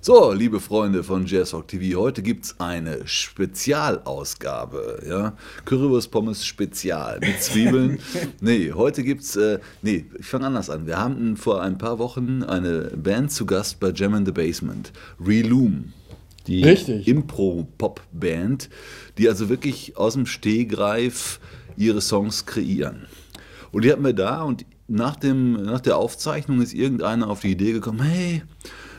So, liebe Freunde von Jazzrock TV, heute gibt es eine Spezialausgabe. Ja? Currywurst Pommes Spezial mit Zwiebeln. nee, heute gibt es, äh, nee, ich fange anders an. Wir haben vor ein paar Wochen eine Band zu Gast bei Jam in the Basement, Reloom. Die Impro-Pop-Band, die also wirklich aus dem Stehgreif ihre Songs kreieren. Und die hatten wir da und nach, dem, nach der Aufzeichnung ist irgendeiner auf die Idee gekommen, hey,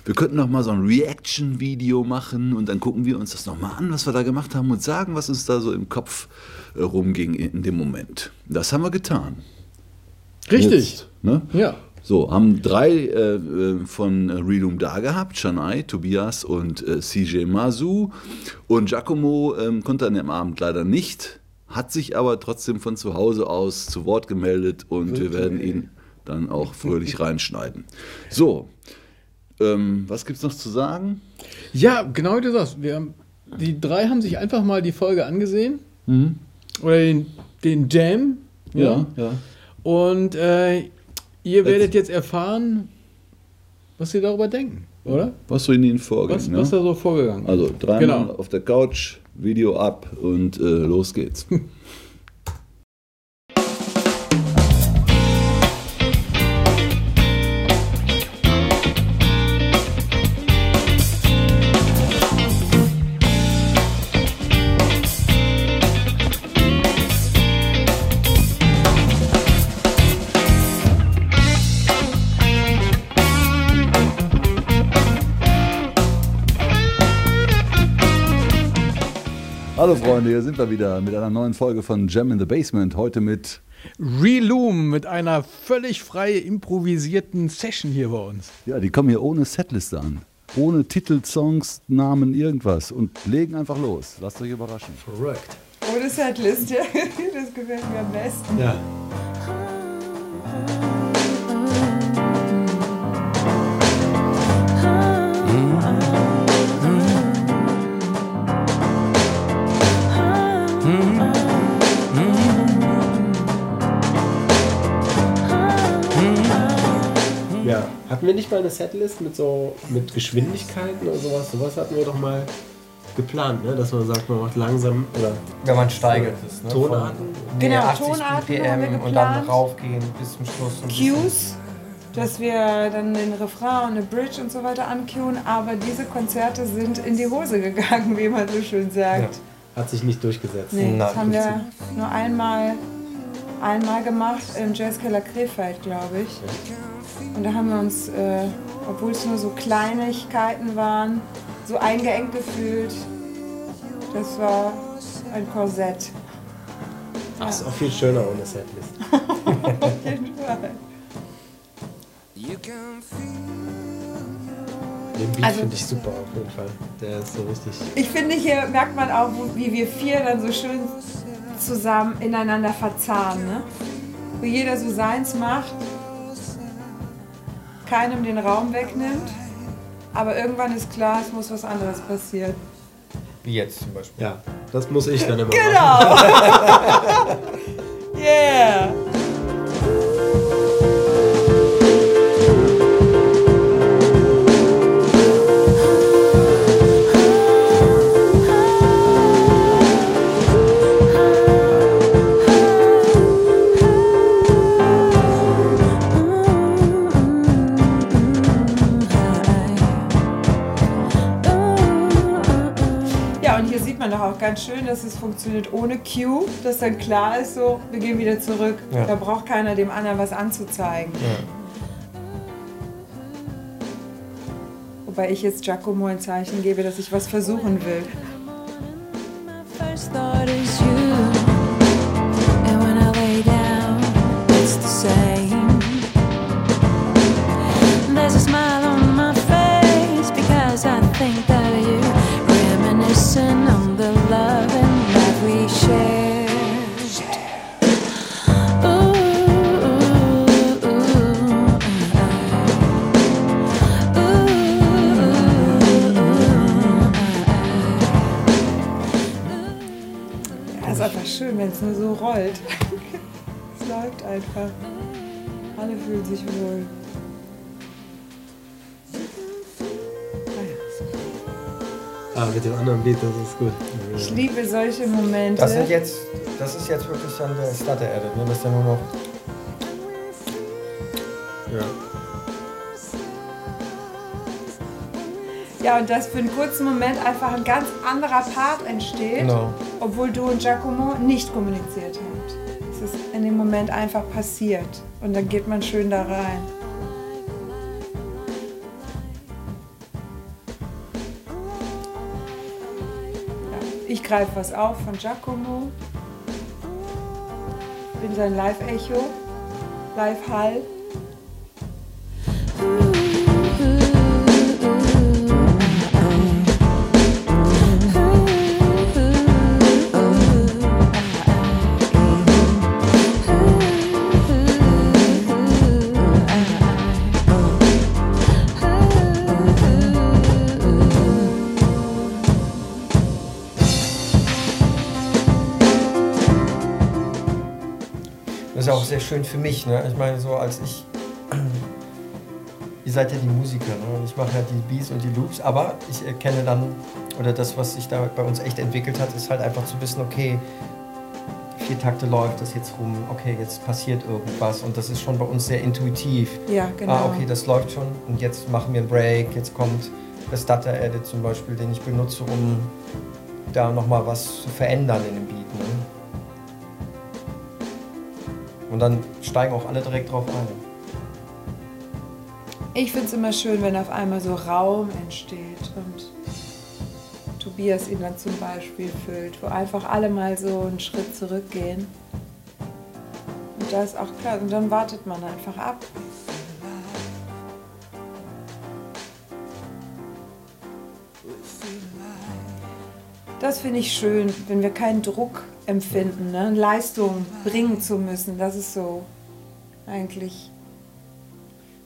wir könnten noch mal so ein Reaction-Video machen und dann gucken wir uns das noch mal an, was wir da gemacht haben und sagen, was uns da so im Kopf äh, rumging in dem Moment. Das haben wir getan. Richtig. Jetzt, ne? Ja. So, haben drei äh, äh von Reloom da gehabt, Chanai, Tobias und äh, CJ Masu. Und Giacomo ähm, konnte an dem Abend leider nicht, hat sich aber trotzdem von zu Hause aus zu Wort gemeldet und okay. wir werden ihn dann auch fröhlich reinschneiden. So, ähm, was gibt es noch zu sagen? Ja, genau wie du sagst. Wir haben, die drei haben sich einfach mal die Folge angesehen. Mhm. Oder den, den Jam. Ja, ja. ja. Und äh, ihr werdet jetzt erfahren, was sie darüber denken, oder? Was so in ihnen vorgegangen was, was da so vorgegangen ist. Also dreimal genau. auf der Couch, Video ab und äh, los geht's. Hallo Freunde, hier sind wir wieder mit einer neuen Folge von Jam in the Basement. Heute mit Reloom, mit einer völlig frei improvisierten Session hier bei uns. Ja, die kommen hier ohne Setliste an. Ohne Titel, Songs, Namen, irgendwas und legen einfach los. Lasst euch überraschen. Verrückt. Ohne Setliste, das gefällt mir am besten. Ja. Hatten wir nicht mal eine Setlist mit so mit Geschwindigkeiten oder sowas? Sowas hatten wir doch mal geplant, ne? dass man sagt, man macht langsam oder. Wenn man steigert ist. Ne? Tonarten? Genau, 80 Tonarten BPM und dann raufgehen bis zum Schluss. Cues, dass wir dann den Refrain und eine Bridge und so weiter ancuen, aber diese Konzerte sind in die Hose gegangen, wie man so schön sagt. Ja, hat sich nicht durchgesetzt. Nee, das haben wir nur einmal, einmal gemacht im Jazzkeller Krefeld, glaube ich. Ja. Und da haben wir uns, äh, obwohl es nur so Kleinigkeiten waren, so eingeengt gefühlt. Das war ein Korsett. Ach, ja. ist auch viel schöner ohne Setlist. auf jeden Fall. Den Beat also, finde ich super auf jeden Fall. Der ist so richtig. Ich finde, hier merkt man auch, wie wir vier dann so schön zusammen ineinander verzahnen. Ne? Wo jeder so seins macht keinem den Raum wegnimmt, aber irgendwann ist klar, es muss was anderes passieren. Wie jetzt zum Beispiel. Ja, das muss ich dann immer genau. machen. Genau! yeah! Ganz schön, dass es funktioniert ohne Cue, dass dann klar ist, so, wir gehen wieder zurück. Ja. Da braucht keiner dem anderen was anzuzeigen. Ja. Wobei ich jetzt Giacomo ein Zeichen gebe, dass ich was versuchen will. Schön, wenn es nur so rollt. es läuft einfach. Alle fühlen sich wohl. Ah, mit dem anderen Beat, das ist gut. Ich liebe solche Momente. Das, sind jetzt, das ist jetzt wirklich dann der Stutter-Edit, ne? Das ist ja nur noch. Ja. Ja, und dass für einen kurzen Moment einfach ein ganz anderer Part entsteht, Genau. obwohl du und Giacomo nicht kommuniziert habt. Es ist in dem Moment einfach passiert und dann geht man schön da rein. Ja, ich greife was auf von Giacomo, bin sein Live-Echo, Live-Hall. Schön für mich, ne? Ich meine, so als ich. Ihr seid ja die Musiker, ne? Und ich mache ja die Beats und die Loops, aber ich erkenne dann, oder das, was sich da bei uns echt entwickelt hat, ist halt einfach zu wissen, okay, vier Takte läuft das jetzt rum, okay, jetzt passiert irgendwas und das ist schon bei uns sehr intuitiv. Ja, genau. Ah, okay, das läuft schon und jetzt machen wir einen Break, jetzt kommt der Stutter-Edit zum Beispiel, den ich benutze, um da nochmal was zu verändern in dem Beat. Ne? Und dann steigen auch alle direkt drauf ein. Ich finde es immer schön, wenn auf einmal so Raum entsteht und Tobias ihn dann zum Beispiel füllt, wo einfach alle mal so einen Schritt zurückgehen. Und da ist auch klar, und dann wartet man einfach ab. Das finde ich schön, wenn wir keinen Druck empfinden, ne? Leistung bringen zu müssen. Das ist so eigentlich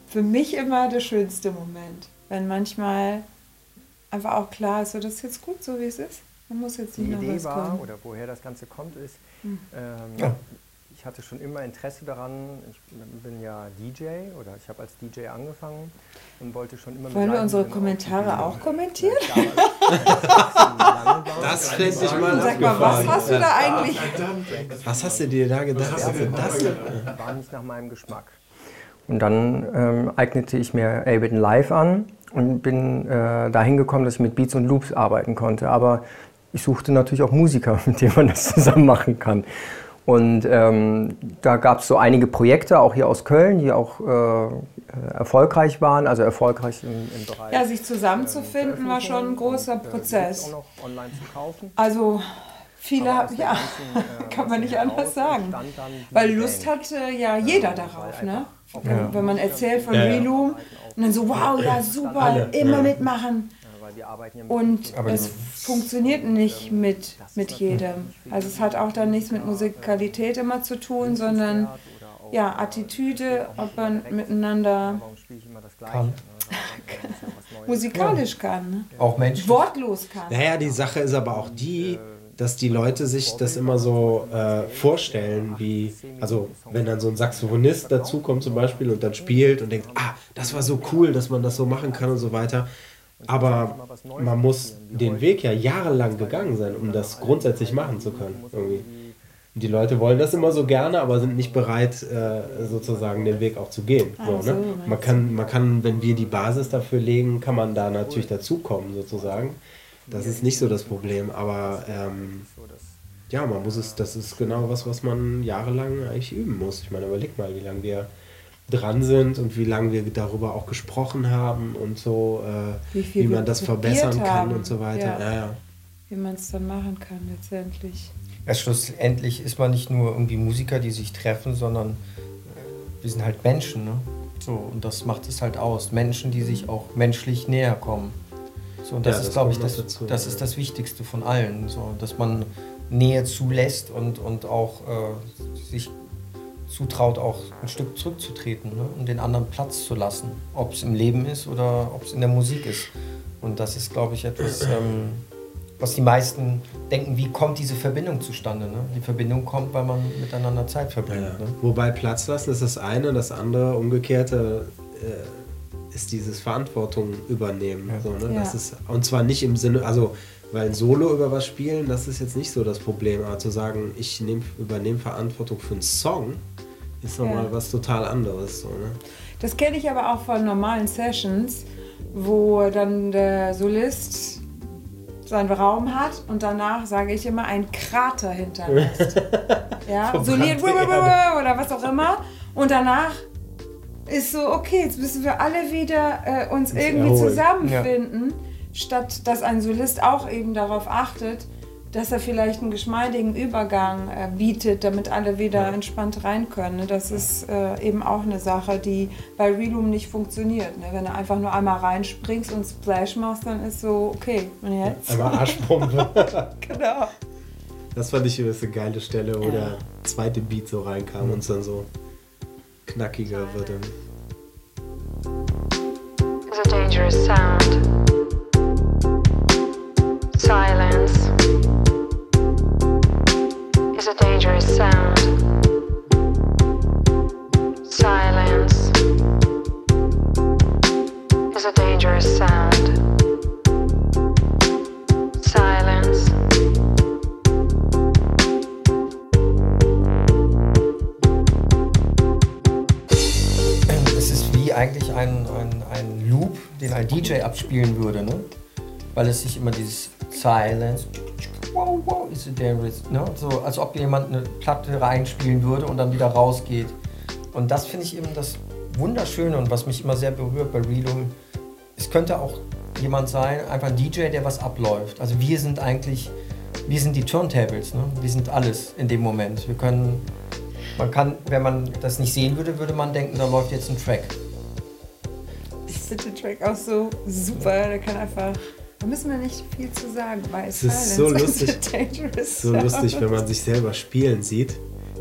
für mich immer der schönste Moment. Wenn manchmal einfach auch klar ist, so, das ist jetzt gut so, wie es ist. Man muss jetzt Die nicht noch Idee was war, kommen. oder woher das Ganze kommt, ist, ähm, Ja. Ich hatte schon immer Interesse daran, ich bin ja DJ oder ich habe als DJ angefangen und wollte schon immer mit Wollen wir unsere Kommentare Bühne. auch kommentieren? Das fände ich mal Sag mal, was hast du da eigentlich? Was hast du dir da gedacht? Was ist das denn? war nicht nach meinem Geschmack. Und dann ähm, eignete ich mir Ableton Live an und bin äh, dahin gekommen, dass ich mit Beats und Loops arbeiten konnte. Aber ich suchte natürlich auch Musiker, mit denen man das zusammen machen kann. Und ähm, da gab es so einige Projekte, auch hier aus Köln, die auch äh, erfolgreich waren, also erfolgreich im, im Bereich. Ja, sich zusammenzufinden war schon ein großer und, äh, Prozess. Auch noch online zu kaufen. Also viele ja, ganzen, äh, kann man nicht anders sagen. Weil. Lust hatte ja jeder darauf, ne? Wenn, Ja. wenn man erzählt von Ja, ja. Reloom und dann so, wow, ja super, Alle, immer ja. mitmachen. Ja, weil wir arbeiten ja mit Und Aber es funktioniert nicht mit, mit jedem. Also es hat auch dann nichts mit Musikalität immer zu tun, sondern ja, Attitüde, ob man miteinander? Kann. ne? Musikalisch kann, ne? Auch Menschen. wortlos kann. Naja, die Sache ist aber auch die, dass die Leute sich das immer so äh, vorstellen, wie, also wenn dann so ein Saxophonist dazukommt zum Beispiel und dann spielt und denkt, ah, das war so cool, dass man das so machen kann und so weiter. Aber man muss den Weg ja jahrelang gegangen sein, um das grundsätzlich machen zu können. Irgendwie. Die Leute wollen das immer so gerne, aber sind nicht bereit, äh, sozusagen den Weg auch zu gehen. So, ne? Man kann, man kann, wenn wir die Basis dafür legen, kann man da natürlich dazukommen, sozusagen. Das ist nicht so das Problem, aber ähm, ja, man muss es, das ist genau was, was man jahrelang eigentlich üben muss. Ich meine, überleg mal, wie lange wir dran sind und wie lange wir darüber auch gesprochen haben und so, äh, Wie wie, man das verbessern kann haben. und so weiter. Ja. Ja, ja. Wie man es dann machen kann letztendlich. Ja, schlussendlich ist man nicht nur irgendwie Musiker, die sich treffen, sondern äh, wir sind halt Menschen. Ne? So, und das macht es halt aus. Menschen, die sich auch menschlich näher kommen. So, und das Ja, ist, das glaube ich, das, dazu, das ja. ist das Wichtigste von allen. So, dass man Nähe zulässt und, und auch äh, sich zutraut, auch ein Stück zurückzutreten ne? und den anderen Platz zu lassen. Ob es im Leben ist oder ob es in der Musik ist. Und das ist, glaube ich, etwas, ähm, was die meisten denken, wie kommt diese Verbindung zustande? Ne? Die Verbindung kommt, weil man miteinander Zeit verbringt. Ja. Ne? Wobei Platz lassen ist das eine, das andere, umgekehrte, äh, ist dieses Verantwortung übernehmen. Ja. So, ne? Ja. das ist, und zwar nicht im Sinne, also weil ein Solo über was spielen, das ist jetzt nicht so das Problem, aber zu sagen, ich nehm, übernehme Verantwortung für einen Song, ist nochmal Ja. was total anderes. So, ne? Das kenne ich aber auch von normalen Sessions, wo dann der Solist seinen Raum hat und danach, sage ich immer, einen Krater hinterlässt. ja, soliert oder was auch immer. Und danach ist so, okay, jetzt müssen wir alle wieder äh, uns irgendwie erholen. zusammenfinden, statt dass ein Solist auch eben darauf achtet, dass er vielleicht einen geschmeidigen Übergang äh, bietet, damit alle wieder entspannt rein können. ne? Das ist äh, eben auch eine Sache, die bei Reloom nicht funktioniert. Ne? Wenn du einfach nur einmal reinspringst und Splash machst, dann ist so, okay, und jetzt? Einmal Arschpumpe. Genau. Das fand ich übrigens eine geile Stelle, wo der zweite Beat so reinkam und es dann so knackiger wird. Is a dangerous sound. Silence is a dangerous sound. Silence is a dangerous sound. Silence. Es ist wie eigentlich ein Loop, den ein DJ abspielen würde, ne? Weil es sich immer dieses Silence, wow, wow, is it dangerous, ne? So, als ob jemand eine Platte reinspielen würde und dann wieder rausgeht. Und das finde ich eben das Wunderschöne und was mich immer sehr berührt bei Reloom. Es könnte auch jemand sein, einfach ein DJ, der was abläuft. Also wir sind eigentlich, wir sind die Turntables, ne? Wir sind alles in dem Moment. Wir können man kann, wenn man das nicht sehen würde, würde man denken, da läuft jetzt ein Track. Ich finde den Track auch so super. Der kann einfach. Da müssen wir nicht viel zu sagen, weil Es ist so lustig. so lustig, wenn man sich selber spielen sieht.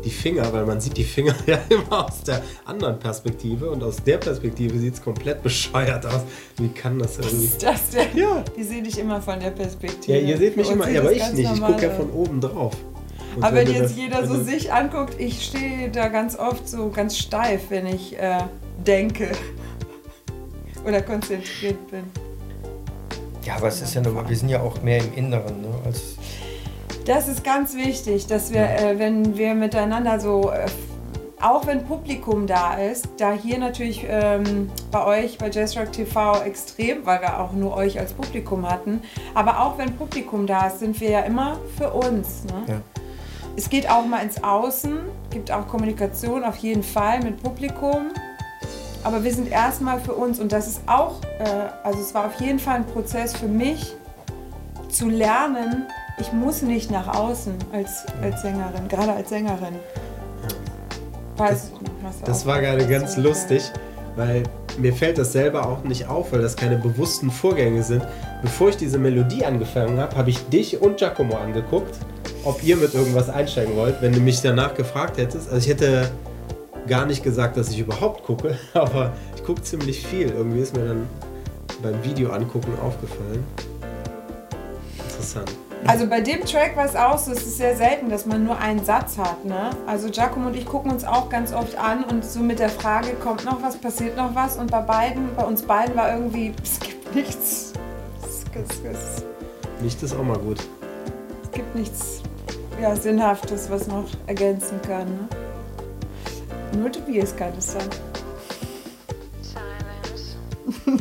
Die Finger, weil man sieht die Finger ja immer aus der anderen Perspektive und aus der Perspektive sieht es komplett bescheuert aus. Wie kann das irgendwie? ist das denn? Ja. Die sehe dich immer von der Perspektive. Ja, ihr seht mich immer, ja, aber ich nicht. Ich gucke ja von oben drauf. Und Aber wenn du jetzt das- jeder wenn so du- sich anguckt, ich stehe da ganz oft so ganz steif, wenn ich äh, denke oder konzentriert bin. Ja, aber es ist ja nur, wir sind ja auch mehr im Inneren, ne? Als, Das ist ganz wichtig, dass wir, äh, wenn wir miteinander so, äh, auch wenn Publikum da ist, da hier natürlich ähm, bei euch, bei Jazzrock TV extrem, weil wir auch nur euch als Publikum hatten, aber auch wenn Publikum da ist, sind wir ja immer für uns. Ne? Ja. Es geht auch mal ins Außen, gibt auch Kommunikation auf jeden Fall mit Publikum. Aber wir sind erstmal für uns und das ist auch, äh, also es war auf jeden Fall ein Prozess für mich, zu lernen, ich muss nicht nach außen als, als Sängerin, gerade als Sängerin. Weiß ich nicht, was du Das auch war gerade ganz lustig, weil mir fällt das selber auch nicht auf, weil das keine bewussten Vorgänge sind. Bevor ich diese Melodie angefangen habe, habe ich dich und Giacomo angeguckt, ob ihr mit irgendwas einsteigen wollt, wenn du mich danach gefragt hättest. Also ich hätte gar nicht gesagt, dass ich überhaupt gucke, aber ich gucke ziemlich viel. Irgendwie ist mir dann beim Video angucken aufgefallen. Interessant. Also bei dem Track war es auch so, es ist sehr selten, dass man nur einen Satz hat. Ne? Also Giacomo und ich gucken uns auch ganz oft an und so mit der Frage, kommt noch was, passiert noch was? Und bei beiden, bei uns beiden war irgendwie, es gibt nichts. Es, es, es, Nicht ist auch mal gut. es gibt nichts ja, Sinnhaftes, was noch ergänzen kann. Ne? Nur Tobias kann es dann. Silence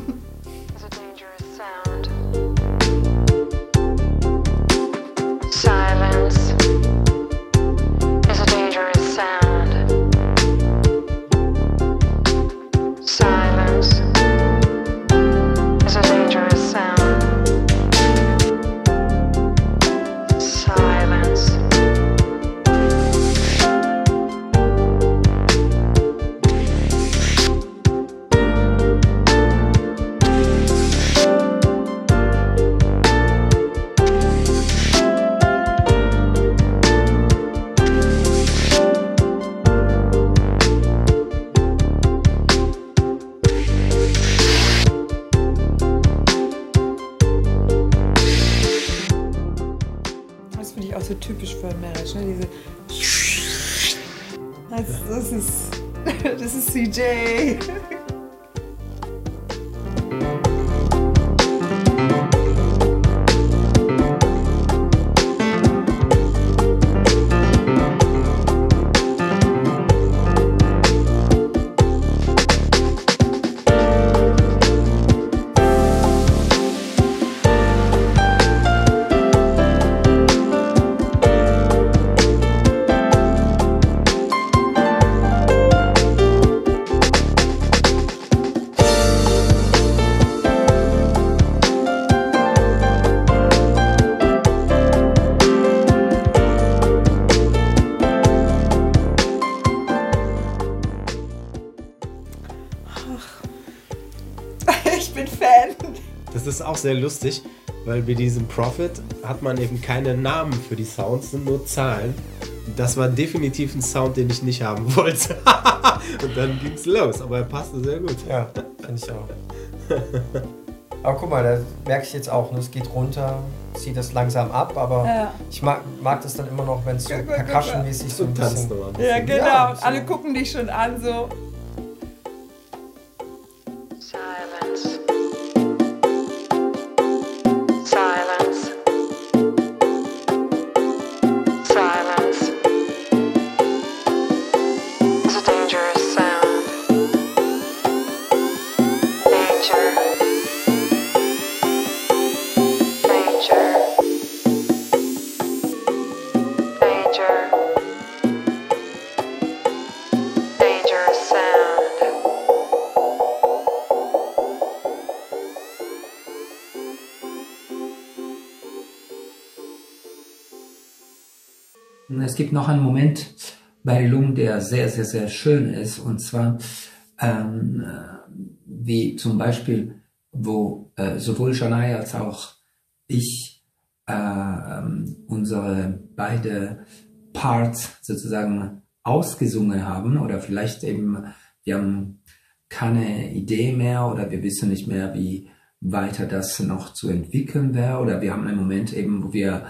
sehr lustig, weil bei diesem Profit hat man eben keine Namen für die Sounds, sind nur Zahlen. Das war definitiv ein Sound, den ich nicht haben wollte. Und dann ging's los, aber er passte sehr gut. Ja, finde ich auch. Aber guck mal, da merke ich jetzt auch, ne, es geht runter, zieht das langsam ab, aber Ja. ich mag, mag das dann immer noch, wenn es so percussion-mäßig so ein bisschen. Ja, genau. Ja, so. Alle gucken dich schon an, so. Noch einen Moment bei Lum, der sehr, sehr, sehr schön ist. Und zwar, ähm, äh, wie zum Beispiel, wo äh, sowohl Janai als auch ich äh, ähm, unsere beide Parts sozusagen ausgesungen haben oder vielleicht eben, wir haben keine Idee mehr oder wir wissen nicht mehr, wie weiter das noch zu entwickeln wäre oder wir haben einen Moment eben, wo wir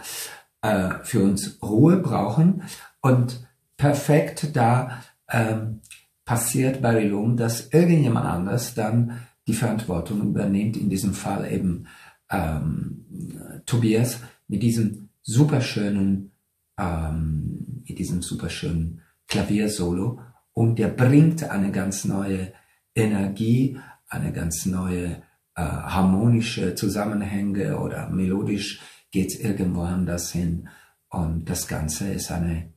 äh, für uns Ruhe brauchen. Und perfekt da ähm, passiert bei Rilum, dass irgendjemand anders dann die Verantwortung übernimmt, in diesem Fall eben ähm, Tobias mit diesem superschönen, ähm, mit diesem superschönen Klaviersolo. Und der bringt eine ganz neue Energie, eine ganz neue äh, harmonische Zusammenhänge oder melodisch geht's irgendwo anders hin und das Ganze ist eine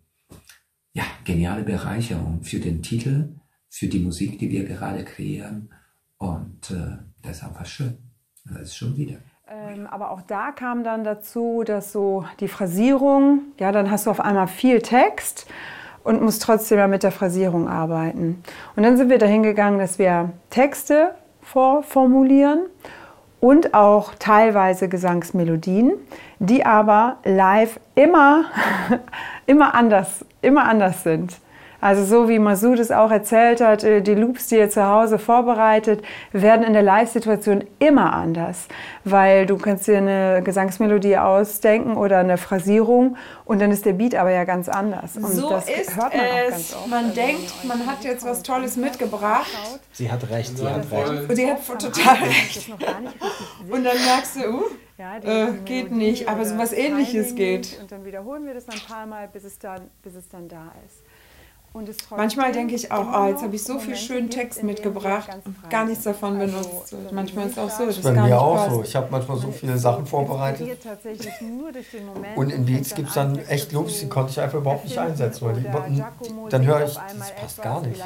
ja, geniale Bereicherung für den Titel, für die Musik, die wir gerade kreieren und äh, das ist einfach schön. Das ist schon wieder. Ähm, aber auch da kam dann dazu, dass so die Phrasierung, ja, dann hast du auf einmal viel Text und musst trotzdem ja mit der Phrasierung arbeiten. Und dann sind wir dahin gegangen, dass wir Texte vorformulieren und auch teilweise Gesangsmelodien, die aber live immer, immer anders, immer anders sind. Also so wie Masud es auch erzählt hat, äh, die Loops, die ihr zu Hause vorbereitet, werden in der Live-Situation immer anders. Weil du kannst dir eine Gesangsmelodie ausdenken oder eine Phrasierung und dann ist der Beat aber ja ganz anders. Und So das ist hört man auch ganz es. oft. Man denkt, man hat jetzt was Tolles mitgebracht Sie hat recht, sie hat recht. und sie hat total recht. Und dann merkst du, uh, Ja, Äh, Melodie geht nicht, aber so was Ähnliches geht. Und dann wiederholen wir das ein paar Mal, bis es dann, bis es dann da ist. Und es trotzdem Manchmal denke ich auch, oh, jetzt habe ich so viel schönen Text mitgebracht und gar nichts davon Also, benutzt. so Manchmal ist es auch so, Das ist bei mir nicht auch passt. so. Ich habe manchmal so viele Sachen vorbereitet. Und in Beats gibt es dann an, echt Loops, die konnte ich einfach überhaupt nicht einsetzen. Weil die, dann höre ich, das passt gar nicht.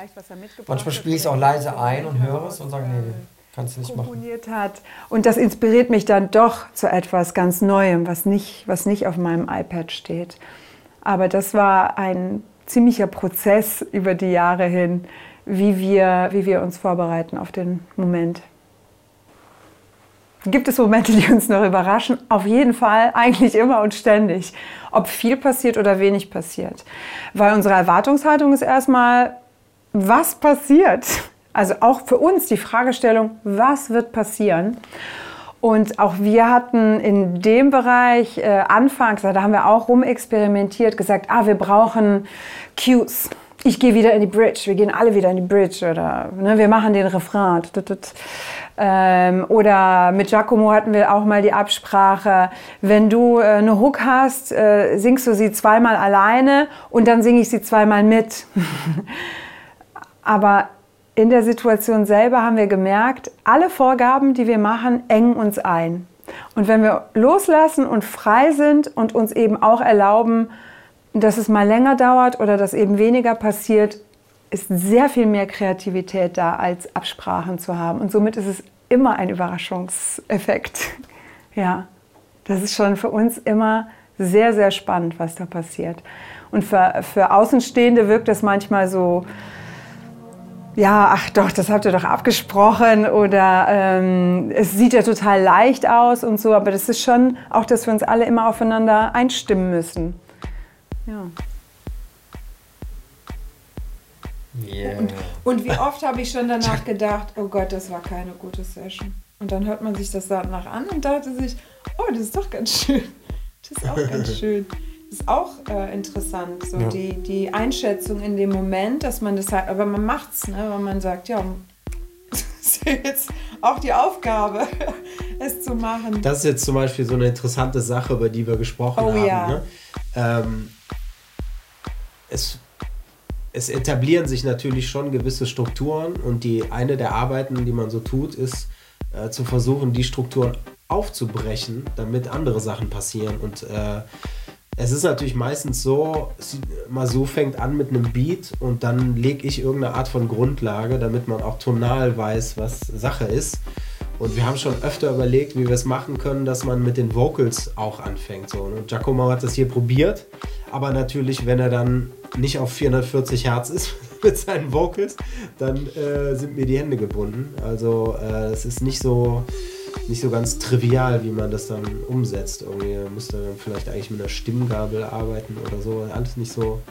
Manchmal spiele ich es auch leise ein und höre es und sage, nee, kannst du nicht machen. komponiert hat. Und das inspiriert mich dann doch zu etwas ganz Neuem, was nicht, was nicht auf meinem iPad steht. Aber das war ein ziemlicher Prozess über die Jahre hin, wie wir, wie wir uns vorbereiten auf den Moment. Gibt es Momente, die uns noch überraschen? Auf jeden Fall, eigentlich immer und ständig. Ob viel passiert oder wenig passiert. Weil unsere Erwartungshaltung ist erstmal, was passiert? Also auch für uns die Fragestellung, was wird passieren? Und auch wir hatten in dem Bereich äh, anfangs, da haben wir auch rumexperimentiert, gesagt, ah, wir brauchen Cues. Ich gehe wieder in die Bridge, wir gehen alle wieder in die Bridge oder ne, wir machen den Refrain. Ähm, oder mit Giacomo hatten wir auch mal die Absprache, wenn du äh, eine Hook hast, äh, singst du sie zweimal alleine und dann singe ich sie zweimal mit. Aber in der Situation selber haben wir gemerkt, alle Vorgaben, die wir machen, engen uns ein. Und wenn wir loslassen und frei sind und uns eben auch erlauben, dass es mal länger dauert oder dass eben weniger passiert, ist sehr viel mehr Kreativität da, als Absprachen zu haben. Und somit ist es immer ein Überraschungseffekt. Ja, das ist schon für uns immer sehr, sehr spannend, was da passiert. Und für, für Außenstehende wirkt das manchmal so, ja, ach doch, das habt ihr doch abgesprochen oder ähm, es sieht ja total leicht aus und so, aber das ist schon auch, dass wir uns alle immer aufeinander einstimmen müssen. Ja. Yeah. Und, und wie oft habe ich schon danach gedacht, oh Gott, das war keine gute Session. Und dann hört man sich das danach an und dachte sich, oh, das ist doch ganz schön. Das ist auch ganz schön. Das ist auch äh, interessant, so Ja. die, die Einschätzung in dem Moment, dass man das halt, aber man macht's, ne, weil man sagt, ja, das ist jetzt auch die Aufgabe, es zu machen. Das ist jetzt zum Beispiel so eine interessante Sache, über die wir gesprochen Oh haben. ja. Ne? Ähm, es, es etablieren sich natürlich schon gewisse Strukturen und die eine der Arbeiten, die man so tut, ist äh, zu versuchen, die Strukturen aufzubrechen, damit andere Sachen passieren. Und äh, es ist natürlich meistens so, es- Masu fängt an mit einem Beat und dann lege ich irgendeine Art von Grundlage, damit man auch tonal weiß, was Sache ist. Und wir haben schon öfter überlegt, wie wir es machen können, dass man mit den Vocals auch anfängt. So. Und Giacomo hat das hier probiert, aber natürlich, wenn er dann nicht auf 440 Hertz ist mit seinen Vocals, dann äh, sind mir die Hände gebunden. Also äh, es ist nicht so, nicht so ganz trivial, wie man das dann umsetzt. Irgendwie müsste dann vielleicht eigentlich mit einer Stimmgabel arbeiten oder so. Alles nicht so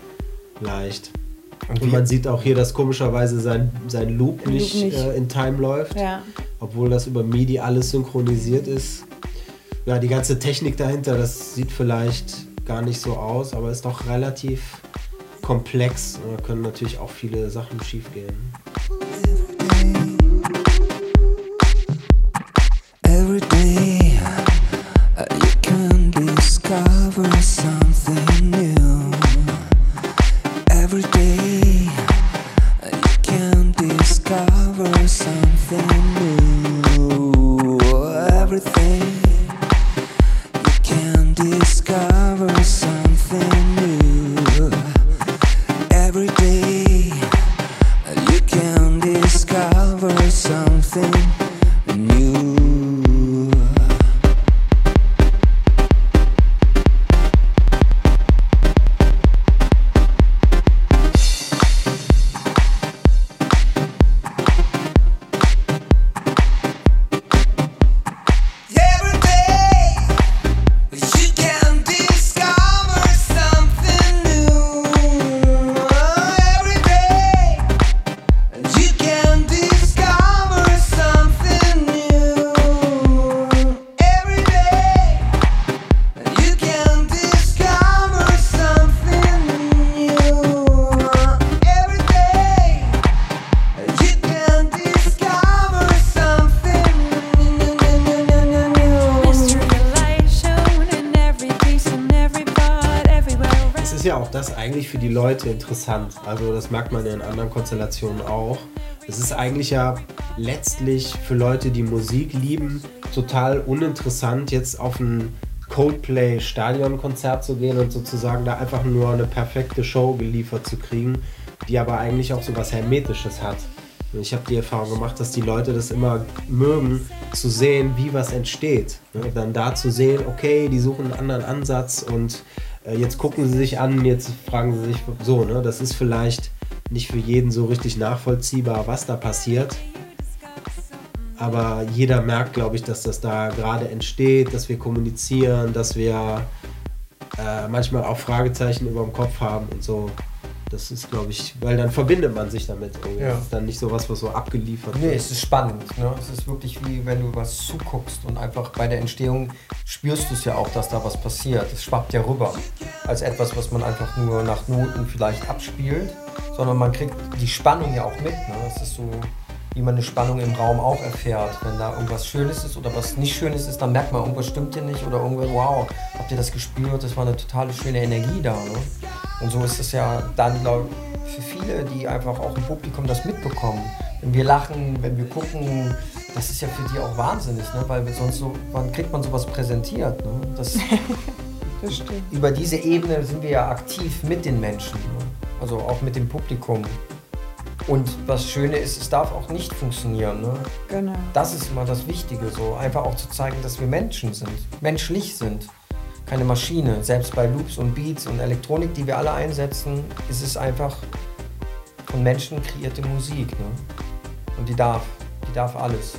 leicht. Und Und man sieht auch hier, dass komischerweise sein, sein Loop Loop nicht, nicht. Äh, in Time läuft Ja. obwohl das über MIDI alles synchronisiert ist. Ja, die ganze Technik dahinter, das sieht vielleicht gar nicht so aus, aber ist doch relativ komplex. Und Da können natürlich auch viele Sachen schiefgehen. Die Leute interessant. Also das merkt man ja in anderen Konstellationen auch. Es ist eigentlich ja letztlich für Leute, die Musik lieben, total uninteressant, jetzt auf ein Coldplay-Stadionkonzert zu gehen und sozusagen da einfach nur eine perfekte Show geliefert zu kriegen, die aber eigentlich auch so was Hermetisches hat. Ich habe die Erfahrung gemacht, dass die Leute das immer mögen, zu sehen, wie was entsteht. Ne? Dann da zu sehen, okay, die suchen einen anderen Ansatz und jetzt gucken sie sich an, jetzt fragen sie sich so, ne? Das ist vielleicht nicht für jeden so richtig nachvollziehbar, was da passiert. Aber jeder merkt, glaube ich, dass das da gerade entsteht, dass wir kommunizieren, dass wir äh, manchmal auch Fragezeichen über dem Kopf haben und so. Das ist, glaube ich, weil dann verbindet man sich damit. Irgendwie. Ja. Das ist dann nicht so was, was so abgeliefert Nee, es ist spannend. Ne? Es ist wirklich wie wenn du was zuguckst und einfach bei der Entstehung spürst du es ja auch, dass da was passiert. Es schwappt ja rüber. Als etwas, was man einfach nur nach Noten vielleicht abspielt, sondern man kriegt die Spannung ja auch mit. Ne? Es ist so, wie man eine Spannung im Raum auch erfährt. Wenn da irgendwas Schönes ist oder was nicht Schönes ist, dann merkt man, irgendwas stimmt hier nicht oder irgendwas, wow, habt ihr das gespürt? Das war eine totale schöne Energie da. Ne? Und so ist es ja dann, glaube ich, für viele, die einfach auch im Publikum das mitbekommen. Wenn wir lachen, wenn wir gucken, das ist ja für die auch wahnsinnig, ne? weil sonst so, wann kriegt man sowas präsentiert? Ne? Das, Das stimmt. über diese Ebene sind wir ja aktiv mit den Menschen, ne? also auch mit dem Publikum. Und was Schöne ist, es darf auch nicht funktionieren. Ne? Genau. Das ist immer das Wichtige, so einfach auch zu zeigen, dass wir Menschen sind, menschlich sind, keine Maschine. Selbst bei Loops und Beats und Elektronik, die wir alle einsetzen, ist es einfach von Menschen kreierte Musik. Ne? Und die darf, die darf alles.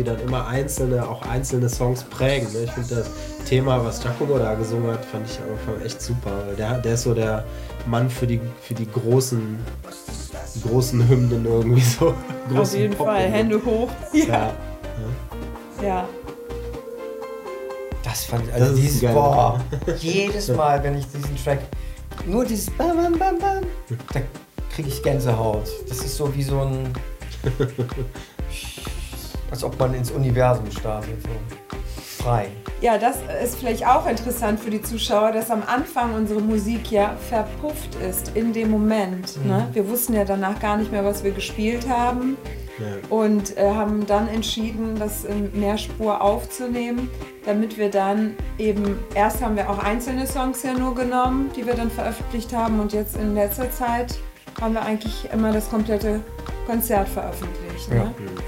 Wie dann immer einzelne, auch einzelne Songs prägen. Ne? Ich finde das Thema, was Giacomo da gesungen hat, fand ich am Anfang echt super. Weil der, der ist so der Mann für die, für die großen, großen Hymnen irgendwie so. Auf jeden Fall, Pop-Hymnen. Hände hoch. Ja. Ja. Das fand ich, also dieses, boah, jedes Mal, wenn ich diesen Track, nur dieses Bam, Bam, Bam, Bam, da kriege ich Gänsehaut. Das ist so wie so ein, als ob man ins Universum startet, so frei. Ja, das ist vielleicht auch interessant für die Zuschauer, dass am Anfang unsere Musik ja verpufft ist in dem Moment. Ne? Wir wussten ja danach gar nicht mehr, was wir gespielt haben und äh, haben dann entschieden, das in Mehrspur aufzunehmen, damit wir dann eben, erst haben wir auch einzelne Songs ja nur genommen, die wir dann veröffentlicht haben und jetzt in letzter Zeit haben wir eigentlich immer das komplette Konzert veröffentlicht. Ne? Und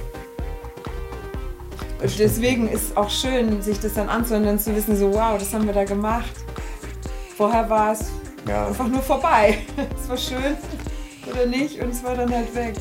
deswegen ist es auch schön, sich das dann anzuhören und zu wissen, so wow, das haben wir da gemacht. Vorher war es Ja. einfach nur vorbei. Es war schön oder nicht und es war dann halt weg.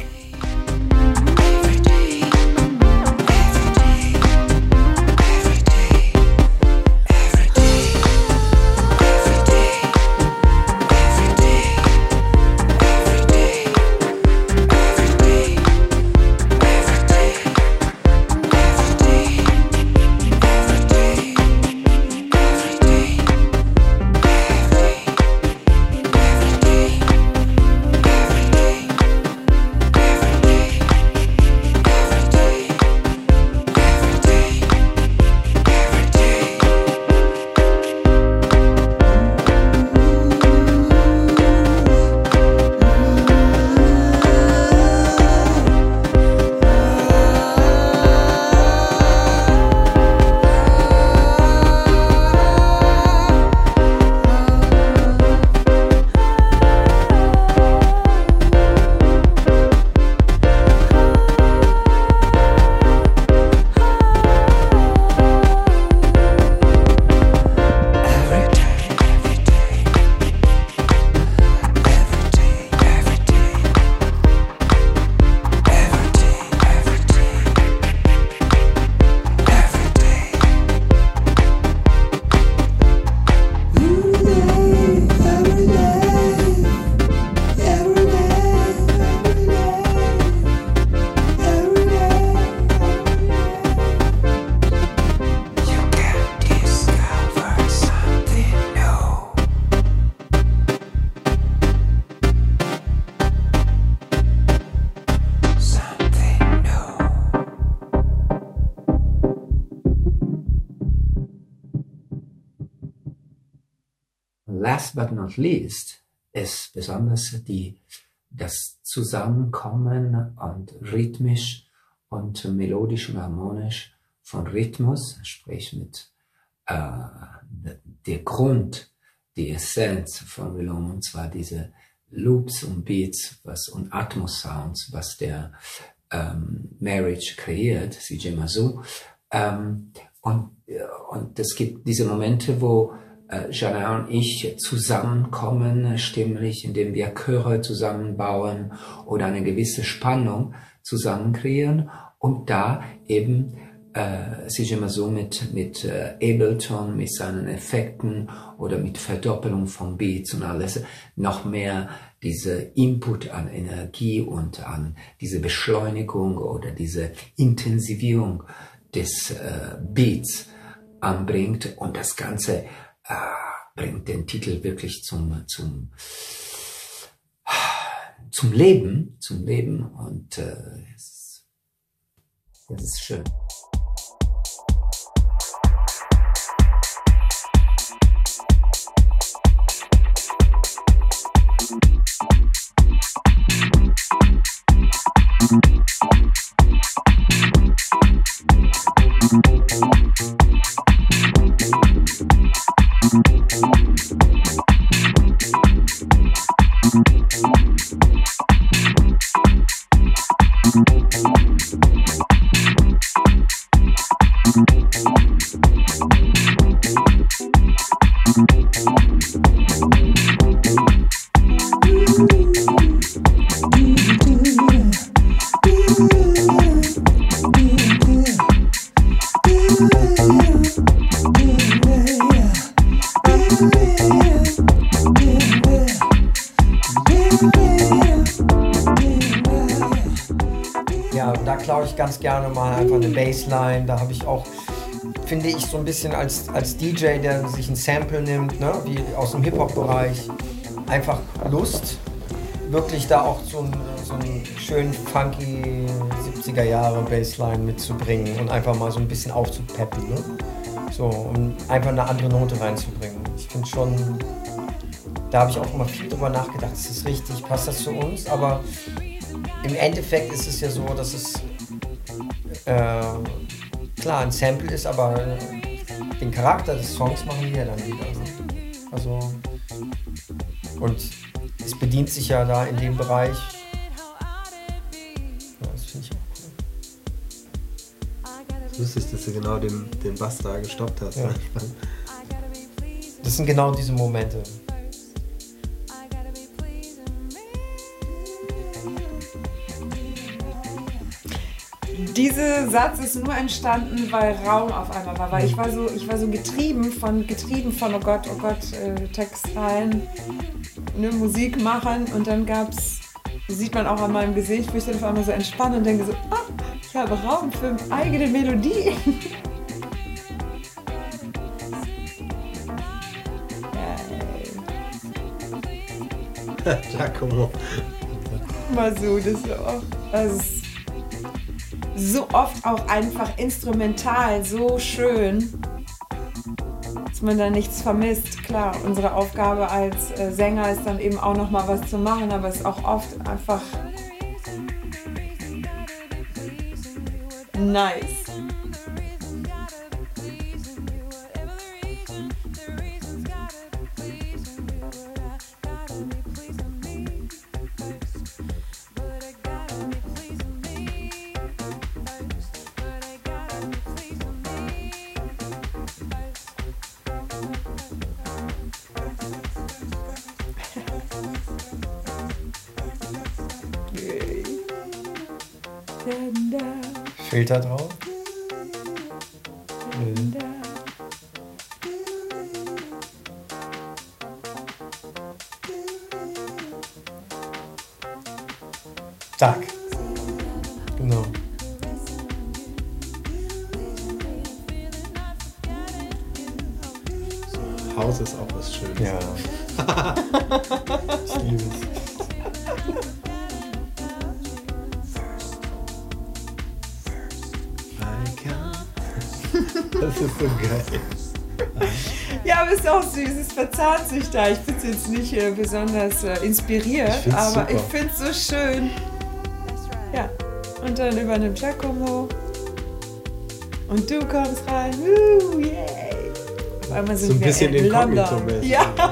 Last but not least ist besonders die, das Zusammenkommen und rhythmisch und melodisch und harmonisch von Rhythmus, sprich mit äh, der Grund, die Essenz von Villon, und zwar diese Loops und Beats was, und Atmos-Sounds, was der ähm, Marriage kreiert, CJ Mazou. Ähm, und, äh, und es gibt diese Momente, wo Jana und ich zusammenkommen, stimmlich, indem wir Chöre zusammenbauen oder eine gewisse Spannung zusammen kreieren. Und da eben äh, sich immer so mit, mit äh, Ableton, mit seinen Effekten oder mit Verdoppelung von Beats und alles noch mehr diese Input an Energie und an diese Beschleunigung oder diese Intensivierung des äh, Beats anbringt. Und das Ganze äh, bringt den Titel wirklich zum, zum, zum Leben, zum Leben und äh, es, es ist schön. So ein bisschen als, als DJ, der sich ein Sample nimmt, ne, wie aus dem Hip-Hop-Bereich, einfach Lust, wirklich da auch so einen, so einen schönen funky 70er Jahre Bassline mitzubringen und einfach mal so ein bisschen aufzupeppen. Ne? So, um einfach eine andere Note reinzubringen. Ich finde schon, da habe ich auch immer viel drüber nachgedacht, ist das richtig, passt das zu uns? Aber im Endeffekt ist es ja so, dass es äh, klar ein Sample ist, aber den Charakter des Songs machen wir dann wieder. Ne? Also und es bedient sich ja da in dem Bereich. Ja, das finde ich auch cool. Es ist lustig, dass du genau den, den Bass da gestoppt hast. Ja. ne? Das sind genau diese Momente. Dieser Satz ist nur entstanden, weil Raum auf einmal war. Weil ich war so, ich war so getrieben von, getrieben von, oh Gott, oh Gott, äh, Text rein, ne, Musik machen. Und dann gab's, sieht man auch an meinem Gesicht, wo ich dann auf einmal so entspanne und denke so, ah, ich habe Raum für eine eigene Melodie. Giacomo. Mal so, das ist auch, also es so oft auch einfach instrumental, so schön, dass man da nichts vermisst. Klar, unsere Aufgabe als äh, Sänger ist dann eben auch noch mal was zu machen, aber es ist auch oft einfach nice. Filter drauf. Zack. Genau. Haus ist auch was Schönes. Ja. ich liebe es. Das ist so geil. Ja, aber es ist auch süß, es verzahnt sich da. Ich bin jetzt nicht äh, besonders äh, inspiriert, Ich aber super. ich finde es so schön. Ja, und dann übernimmt Giacomo. Und du kommst rein. Woo, yay. Auf einmal sind So ein wir bisschen in London. Ja.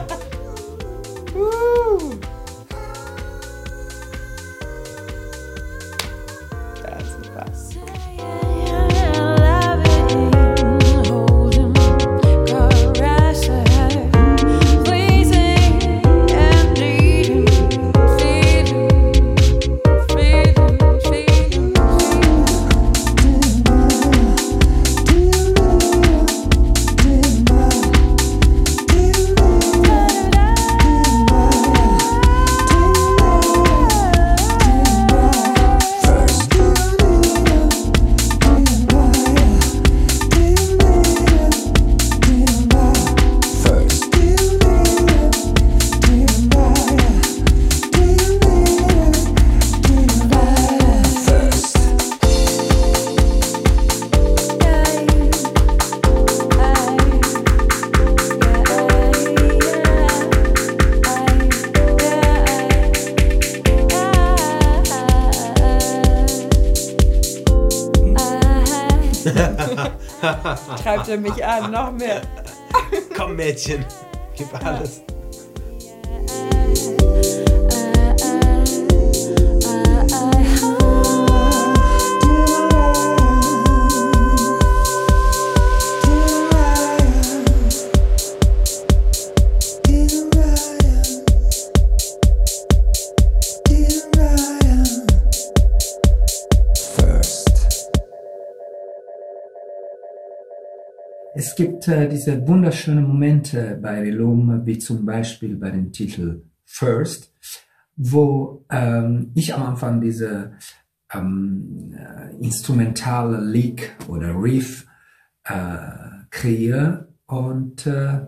Treibt er mich an, noch mehr. Komm, Mädchen, gib alles. Es gibt äh, diese wunderschönen Momente bei Relum, wie zum Beispiel bei dem Titel First, wo ähm, ich am Anfang diese ähm, äh, instrumentale Lick oder Riff äh, kreiere und äh,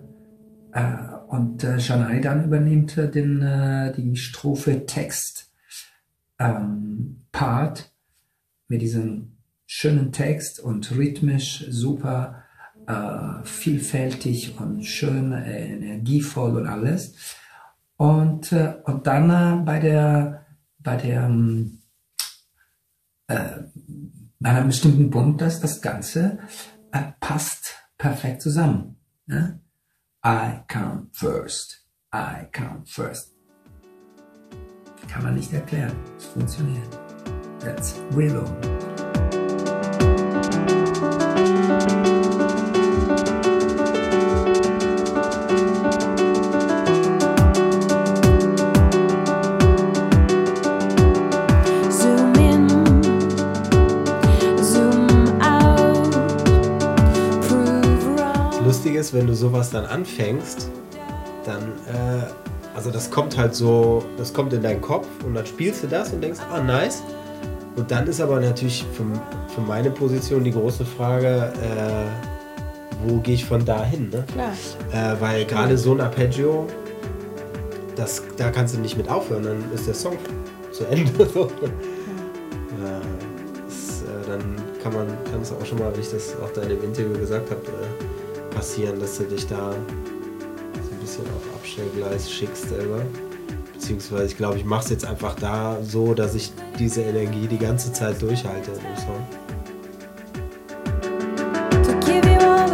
äh, und äh, Janai dann übernimmt äh, den äh, die Strophe Text ähm, Part mit diesem schönen Text und rhythmisch super äh, vielfältig und schön, äh, energievoll und alles. Und, äh, und dann äh, bei der, bei der, bei einem bestimmten Punkt, dass das Ganze passt perfekt zusammen. Ne? I come first. I come first. Kann man nicht erklären. Es funktioniert. That's Willow. Ist, wenn du sowas dann anfängst, dann, äh, also das kommt halt so, das kommt in deinen Kopf und dann spielst du das und denkst, ah, nice. Und dann ist aber natürlich für, für meine Position die große Frage, äh, wo gehe ich von da hin? Ne? Klar. Äh, weil gerade so ein Arpeggio, das, da kannst du nicht mit aufhören, dann ist der Song zu Ende. So. Äh, das, äh, dann kann man, kann es auch schon mal, wie ich das auch da in dem Interview gesagt habe, äh, passieren, dass du dich da so ein bisschen auf Abstellgleis schickst selber. Beziehungsweise ich glaube, ich mache es jetzt einfach da so, dass ich diese Energie die ganze Zeit durchhalte dem Song. To give you all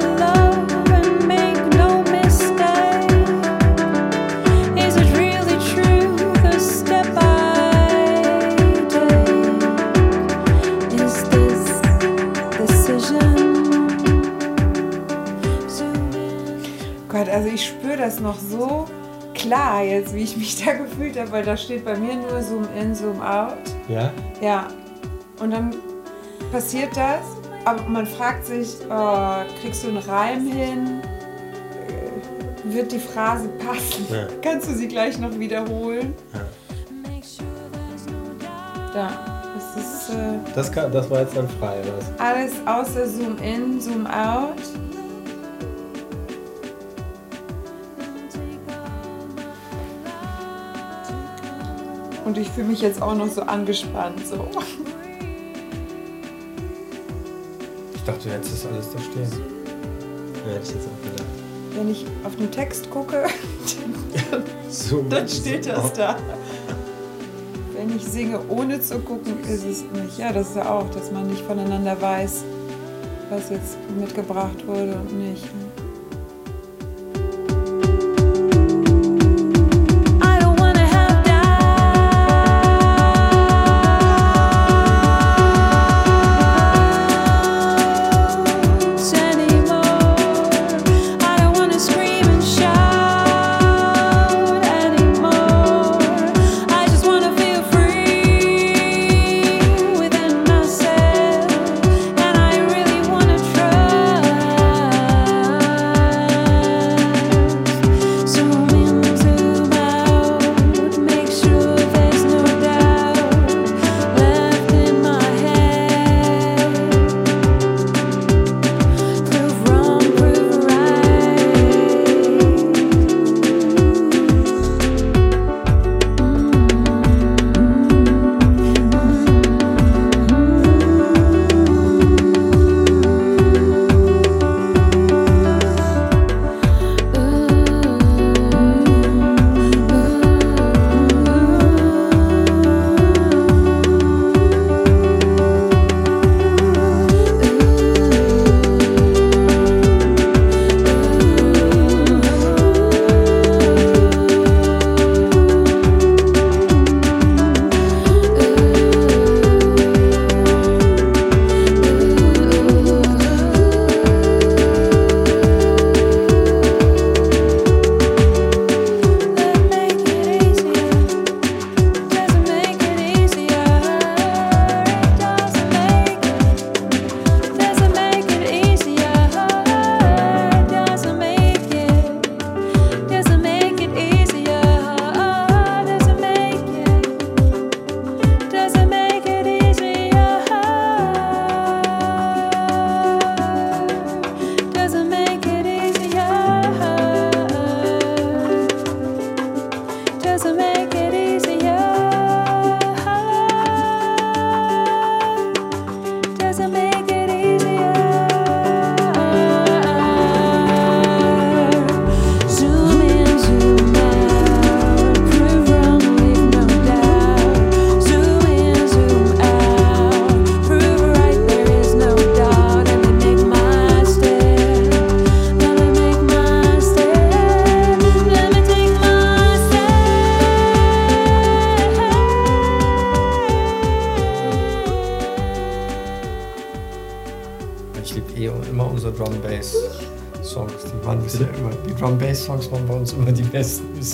das noch so klar jetzt, wie ich mich da gefühlt habe, weil da steht bei mir nur Zoom in, Zoom out. Ja? Ja. Und dann passiert das, aber man fragt sich, oh, kriegst du einen Reim hin? Äh, Wird die Phrase passen? Ja. Kannst du sie gleich noch wiederholen? Ja. Da. Das ist äh, Das, kann, das war jetzt dann frei, was? alles außer Zoom in, Zoom out. Und ich fühle mich jetzt auch noch so angespannt. So. Ich dachte, du hättest das alles da stehen. Ja, hätte ich jetzt auch gedacht. Wenn ich auf den Text gucke, dann in, steht Zoom das out. da. Wenn ich singe ohne zu gucken, ist es nicht. Ja, das ist ja auch, dass man nicht voneinander weiß, was jetzt mitgebracht wurde und nicht.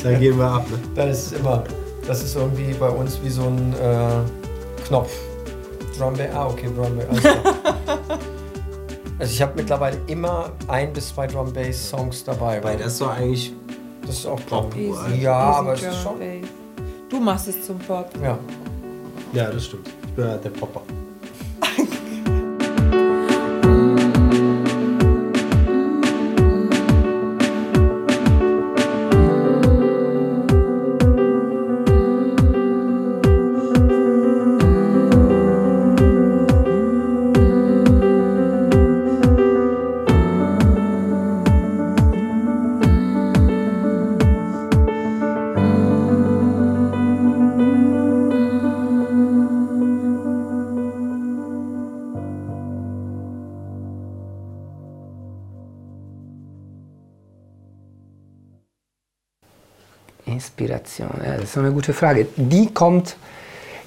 Da gehen wir ab. Ne? Das ist immer, das ist irgendwie bei uns wie so ein äh, Knopf. Drum Bass, ah okay, Drum Bass. alles klar. also ich habe mittlerweile immer ein bis zwei Drum Bass Songs dabei. Weil das ist doch eigentlich das ist auch Pop. Easy, Ja, easy aber es ist schon. Bass. Du machst es zum Pop. Ja. Ja, das stimmt. Ich bin halt der Popper. Ist eine gute Frage. Die kommt,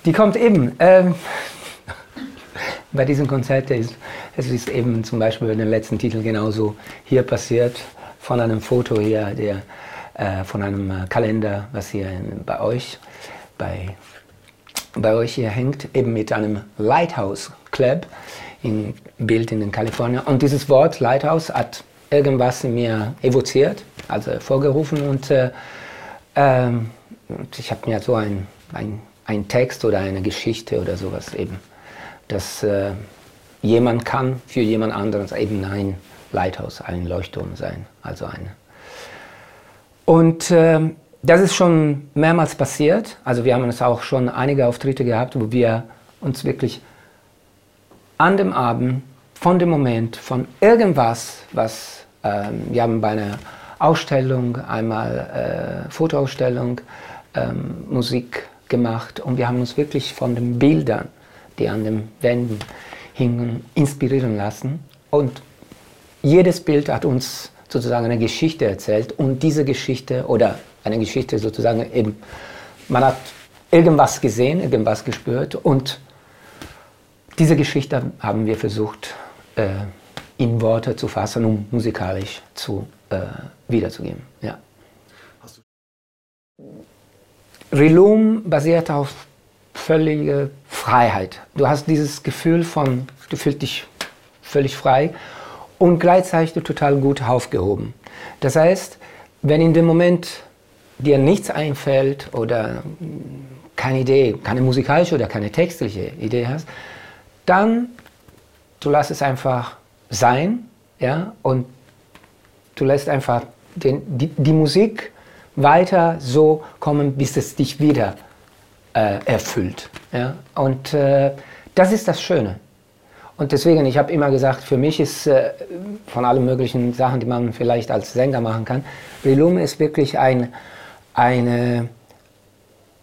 die kommt eben. Ähm, bei diesem Konzert ist es ist eben zum Beispiel bei dem letzten Titel genauso hier passiert von einem Foto hier, der äh, von einem äh, Kalender, was hier in, bei euch bei bei euch hier hängt, eben mit einem Lighthouse Club in Bild in den Kalifornien. Und dieses Wort Lighthouse hat irgendwas in mir evoziert, also hervorgerufen und äh, ähm, und ich habe mir so ein, ein, Text oder eine Geschichte oder sowas eben, dass äh, jemand kann für jemand anderes eben ein Lighthouse, ein Leuchtturm sein, also eine. Und ähm, das ist schon mehrmals passiert. Also wir haben es auch schon einige Auftritte gehabt, wo wir uns wirklich an dem Abend, von dem Moment, von irgendwas, was ähm, wir haben bei einer Ausstellung, einmal äh, Fotoausstellung, ähm, Musik gemacht und wir haben uns wirklich von den Bildern, die an den Wänden hingen, inspirieren lassen. Und jedes Bild hat uns sozusagen eine Geschichte erzählt und diese Geschichte oder eine Geschichte sozusagen eben, man hat irgendwas gesehen, irgendwas gespürt und diese Geschichte haben wir versucht äh, in Worte zu fassen, um musikalisch zu äh, wiederzugeben. Ja. Relum basiert auf völlige Freiheit. Du hast dieses Gefühl von, du fühlst dich völlig frei und gleichzeitig total gut aufgehoben. Das heißt, wenn in dem Moment dir nichts einfällt oder keine Idee, keine musikalische oder keine textliche Idee hast, dann du lässt es einfach sein, ja, und du lässt einfach den, die, die Musik weiter so kommen, bis es dich wieder äh, erfüllt. Ja? Und äh, das ist das Schöne. Und deswegen, ich habe immer gesagt, für mich ist äh, von allen möglichen Sachen, die man vielleicht als Sänger machen kann, Relum ist wirklich ein, eine,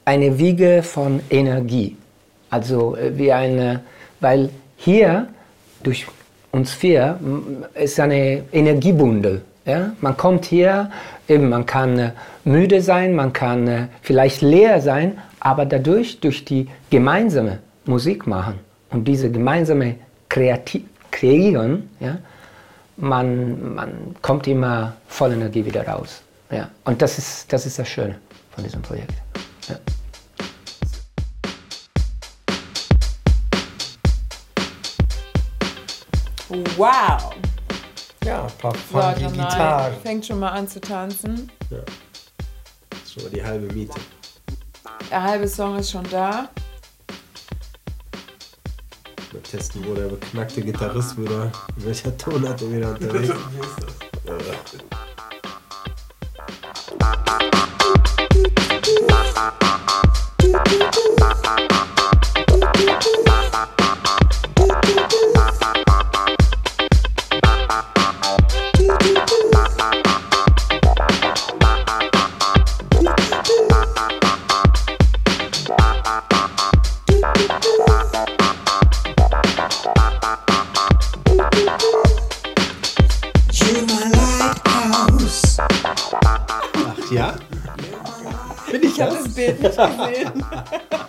eine Wiege von Energie. Also äh, wie eine, weil hier durch uns vier ist eine Energiebündel. Ja? Man kommt hier, eben man kann äh, müde sein, man kann äh, vielleicht leer sein, aber dadurch, durch die gemeinsame Musik machen und diese gemeinsame Kreati Kreieren, ja, man, man kommt immer voll Energie wieder raus. Ja. Und das ist, das ist das Schöne von diesem Projekt. Ja. Wow! Ja, ein paar funky Gitarren. fängt schon mal an zu tanzen. Das ist schon mal die halbe Miete. Der halbe Song ist schon da. Mal testen, wo der beknackte Gitarrist wieder, in welcher Tonart er wieder unterwegs ist. You're ハハハハ!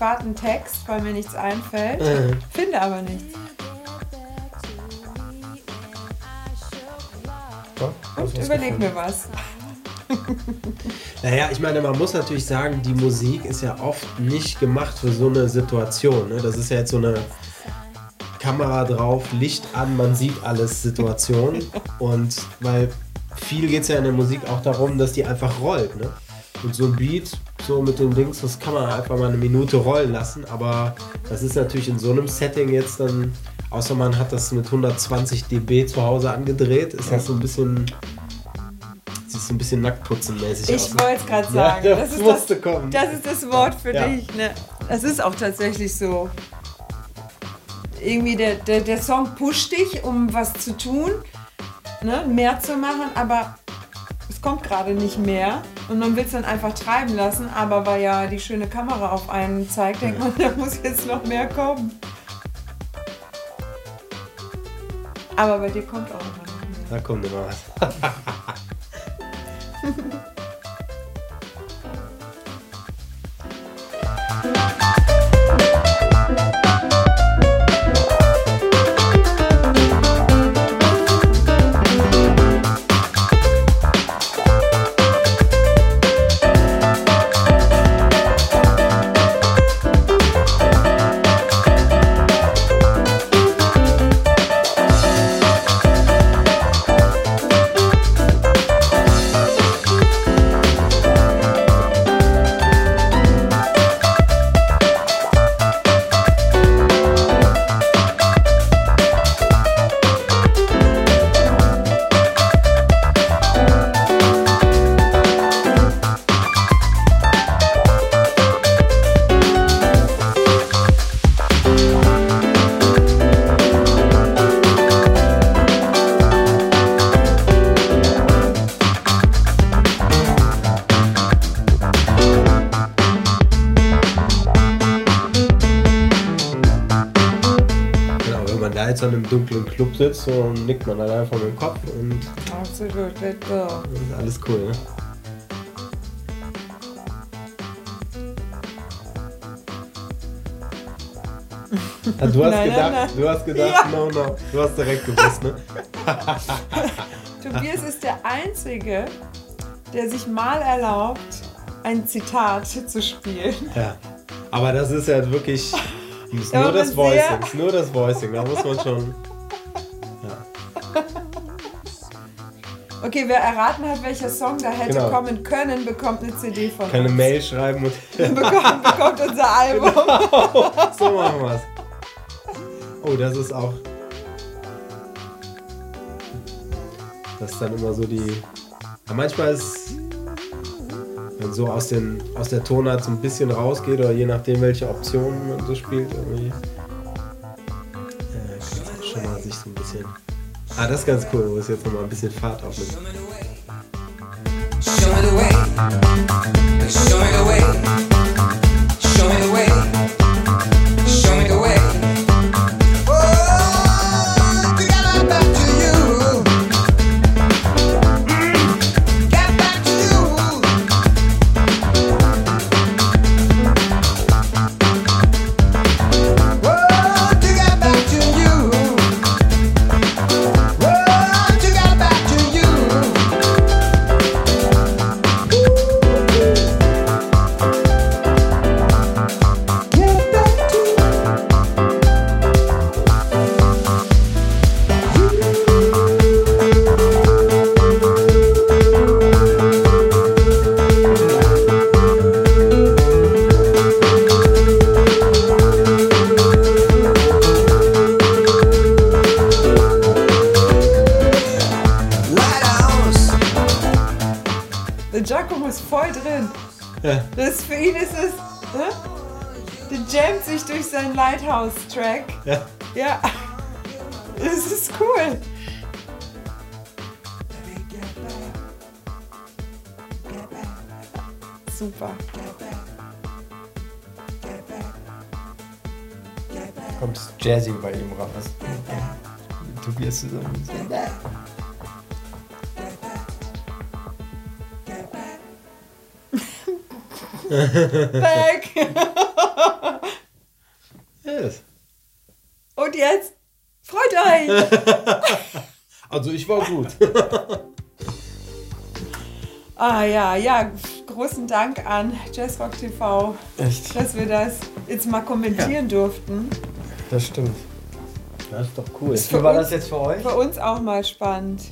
Adäquaten Text, weil mir nichts einfällt. Mhm. Finde aber nichts. Und überleg mir was. Naja, ich meine, man muss natürlich sagen, die Musik ist ja oft nicht gemacht für so eine Situation. Ne? Das ist ja jetzt so eine Kamera drauf, Licht an, man sieht alles Situation. Und weil viel geht es ja in der Musik auch darum, dass die einfach rollt. Ne? Und so ein Beat, so mit den Dings, das kann man einfach mal eine Minute rollen lassen. Aber das ist natürlich in so einem Setting jetzt dann, außer man hat das mit 120 dB zu Hause angedreht, ist das so ein bisschen. Sieht so ein bisschen nacktputzenmäßig aus. Ich wollte es gerade Ja, sagen. das das, ist musste das, kommen. das ist das Wort für Ja. dich. Ne? Das ist auch tatsächlich so. Irgendwie der, der, der Song pusht dich, um was zu tun, ne? mehr zu machen, aber es kommt gerade nicht mehr. Und man will es dann einfach treiben lassen, aber weil ja die schöne Kamera auf einen zeigt, denkt man, da muss jetzt noch mehr kommen. Aber bei dir kommt auch noch mehr. Da kommt immer was. jetzt an einem dunklen Club sitzt, so nickt man dann einfach mit dem Kopf und, Absolut, go. und alles cool, ne? Ah, du hast Nein, nein, gedacht, nein. du hast gedacht, Ja. no, no. Du hast direkt gewusst, ne? Tobias ist der Einzige, der sich mal erlaubt, ein Zitat zu spielen. Ja. Aber das ist ja wirklich. Ist Ja, nur das Voicing. Ist nur das Voicing. Da muss man schon. Okay, wer erraten hat, welcher Song da hätte Genau. kommen können, bekommt eine CD von Keine uns. Mail schreiben und. bekommt, bekommt unser Album. so machen wir's. Oh, das ist auch. Das ist dann immer so die. Ja, manchmal ist. Wenn so aus, den, aus der Tonart so ein bisschen rausgeht oder je nachdem, welche Optionen man so spielt, irgendwie. Äh, schon mal sich so ein bisschen Ah, das ist ganz cool, wo es jetzt nochmal ein bisschen Fahrt aufnimmt. Show me the way. Show me the way. Show me the way. Lighthouse-Track. Ja. Ja. Das ist cool. Super. Kommt Jazzy bei ihm raus. Tobias zusammen. Back. Yes. Und jetzt freut euch. Also ich war gut. Ah ja, ja, großen Dank an Jazzrock TV, Echt? dass wir das jetzt mal kommentieren durften. Das stimmt. Das ist doch cool. Ist Wie war uns- das jetzt für euch? Für uns auch mal spannend.